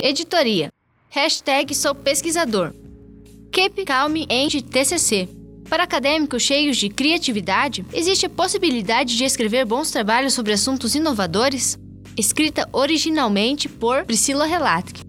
Editoria. Hashtag sou pesquisador. Keep Calm and TCC. Para acadêmicos cheios de criatividade, existe a possibilidade de escrever bons trabalhos sobre assuntos inovadores? Escrita originalmente por Priscila Relatke.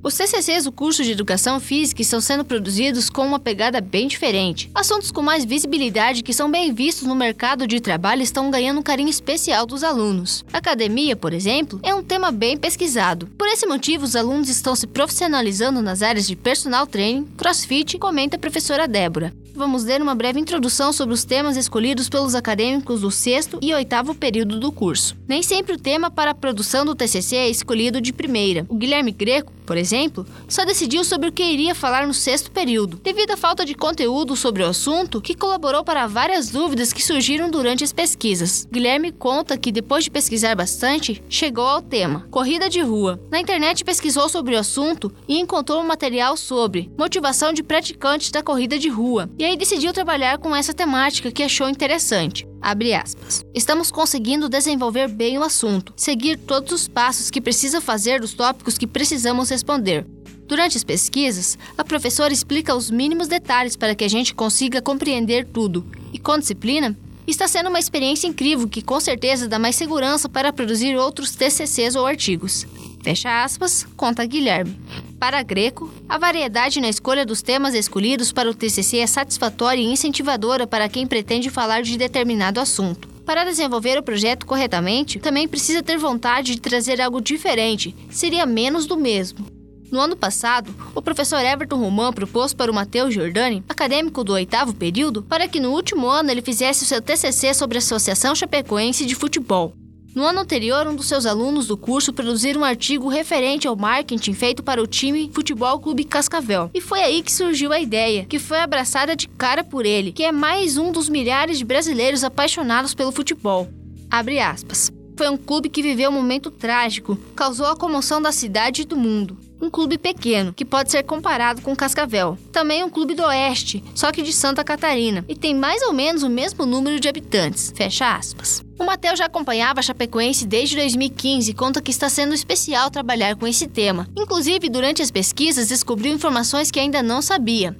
Os TCCs do curso de Educação Física estão sendo produzidos com uma pegada bem diferente. Assuntos com mais visibilidade que são bem vistos no mercado de trabalho estão ganhando um carinho especial dos alunos. Academia, por exemplo, é um tema bem pesquisado. Por esse motivo, os alunos estão se profissionalizando nas áreas de personal training, crossfit, comenta a professora Débora vamos ler uma breve introdução sobre os temas escolhidos pelos acadêmicos do sexto e oitavo período do curso. Nem sempre o tema para a produção do TCC é escolhido de primeira. O Guilherme Greco, por exemplo, só decidiu sobre o que iria falar no sexto período, devido à falta de conteúdo sobre o assunto, que colaborou para várias dúvidas que surgiram durante as pesquisas. Guilherme conta que depois de pesquisar bastante, chegou ao tema corrida de rua. Na internet pesquisou sobre o assunto e encontrou um material sobre motivação de praticantes da corrida de rua. E aí decidiu trabalhar com essa temática que achou interessante. Abre aspas. Estamos conseguindo desenvolver bem o assunto, seguir todos os passos que precisa fazer dos tópicos que precisamos responder. Durante as pesquisas, a professora explica os mínimos detalhes para que a gente consiga compreender tudo, e com disciplina, está sendo uma experiência incrível que com certeza dá mais segurança para produzir outros TCCs ou artigos. Fecha aspas, conta Guilherme. Para Greco, a variedade na escolha dos temas escolhidos para o TCC é satisfatória e incentivadora para quem pretende falar de determinado assunto. Para desenvolver o projeto corretamente, também precisa ter vontade de trazer algo diferente, seria menos do mesmo. No ano passado, o professor Everton Roman propôs para o Matheus Giordani, acadêmico do oitavo período, para que no último ano ele fizesse o seu TCC sobre a Associação Chapecoense de Futebol. No ano anterior, um dos seus alunos do curso produziu um artigo referente ao marketing feito para o time Futebol Clube Cascavel. E foi aí que surgiu a ideia, que foi abraçada de cara por ele, que é mais um dos milhares de brasileiros apaixonados pelo futebol. Abre aspas. Foi um clube que viveu um momento trágico, causou a comoção da cidade e do mundo um clube pequeno, que pode ser comparado com Cascavel. Também um clube do Oeste, só que de Santa Catarina, e tem mais ou menos o mesmo número de habitantes. Fecha aspas. O Matheus já acompanhava a Chapecoense desde 2015 e conta que está sendo especial trabalhar com esse tema. Inclusive, durante as pesquisas, descobriu informações que ainda não sabia.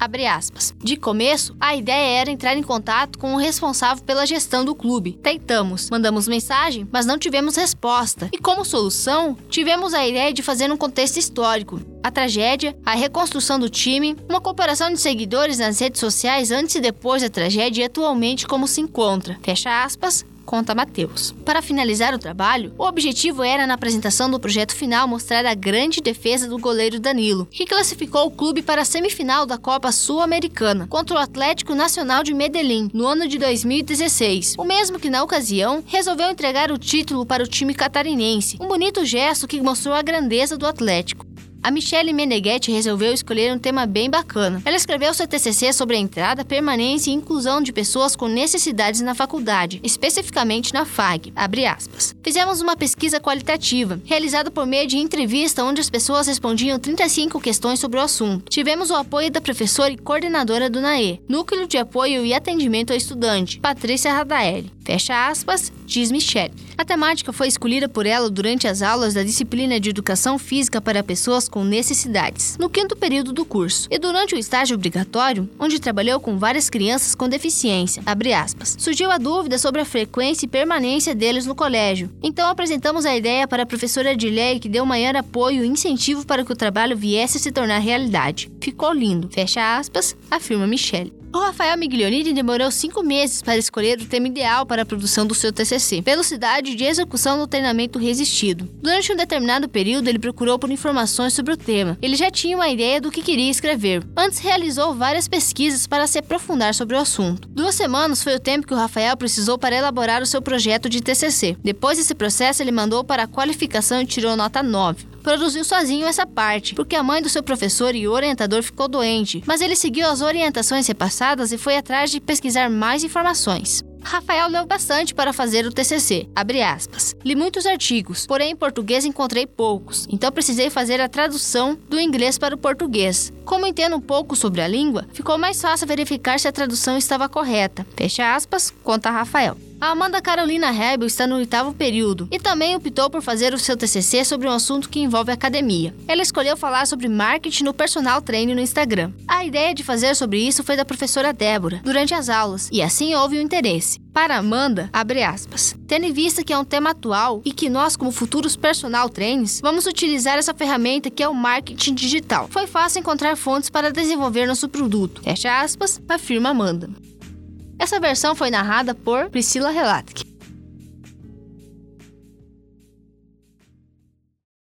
De começo, a ideia era entrar em contato com o responsável pela gestão do clube. Tentamos, mandamos mensagem, mas não tivemos resposta. E como solução, tivemos a ideia de fazer um contexto histórico a tragédia, a reconstrução do time, uma comparação de seguidores nas redes sociais antes e depois da tragédia e atualmente como se encontra. Fecha aspas, conta Matheus. Para finalizar o trabalho, o objetivo era, na apresentação do projeto final, mostrar a grande defesa do goleiro Danilo, que classificou o clube para a semifinal da Copa Sul-Americana contra o Atlético Nacional de Medellín no ano de 2016. O mesmo que, na ocasião, resolveu entregar o título para o time catarinense, um bonito gesto que mostrou a grandeza do Atlético. A Michelle Meneghetti resolveu escolher um tema bem bacana. Ela escreveu seu TCC sobre a entrada, permanência e inclusão de pessoas com necessidades na faculdade, especificamente na FAG. Fizemos uma pesquisa qualitativa, realizada por meio de entrevista onde as pessoas respondiam 35 questões sobre o assunto. Tivemos o apoio da professora e coordenadora do NAE, Núcleo de Apoio e Atendimento ao Estudante, Patrícia Radaeli. Fecha aspas, diz Michelle. A temática foi escolhida por ela durante as aulas da disciplina de Educação Física para Pessoas com Necessidades, no quinto período do curso, e durante o estágio obrigatório, onde trabalhou com várias crianças com deficiência. Aspas, surgiu a dúvida sobre a frequência e permanência deles no colégio. Então apresentamos a ideia para a professora Edilei, que deu maior apoio e incentivo para que o trabalho viesse a se tornar realidade. Ficou lindo. Fecha aspas, afirma Michelle. O Rafael Miglionini demorou cinco meses para escolher o tema ideal para a produção do seu TCC, velocidade de execução no treinamento resistido. Durante um determinado período, ele procurou por informações sobre o tema. Ele já tinha uma ideia do que queria escrever. Antes, realizou várias pesquisas para se aprofundar sobre o assunto. Duas semanas foi o tempo que o Rafael precisou para elaborar o seu projeto de TCC. Depois desse processo, ele mandou para a qualificação e tirou nota 9 produziu sozinho essa parte, porque a mãe do seu professor e orientador ficou doente, mas ele seguiu as orientações repassadas e foi atrás de pesquisar mais informações. Rafael leu bastante para fazer o TCC, Li muitos artigos, porém em português encontrei poucos, então precisei fazer a tradução do inglês para o português. Como entendo um pouco sobre a língua, ficou mais fácil verificar se a tradução estava correta. Fecha aspas, conta Rafael. A Amanda Carolina Hebel está no oitavo período e também optou por fazer o seu TCC sobre um assunto que envolve academia. Ela escolheu falar sobre marketing no personal training no Instagram. A ideia de fazer sobre isso foi da professora Débora durante as aulas e assim houve o um interesse. Para Amanda, abre aspas, tendo em vista que é um tema atual e que nós, como futuros personal trainers, vamos utilizar essa ferramenta que é o marketing digital. Foi fácil encontrar fontes para desenvolver nosso produto. Fecha aspas, afirma Amanda. Essa versão foi narrada por Priscila Relatke.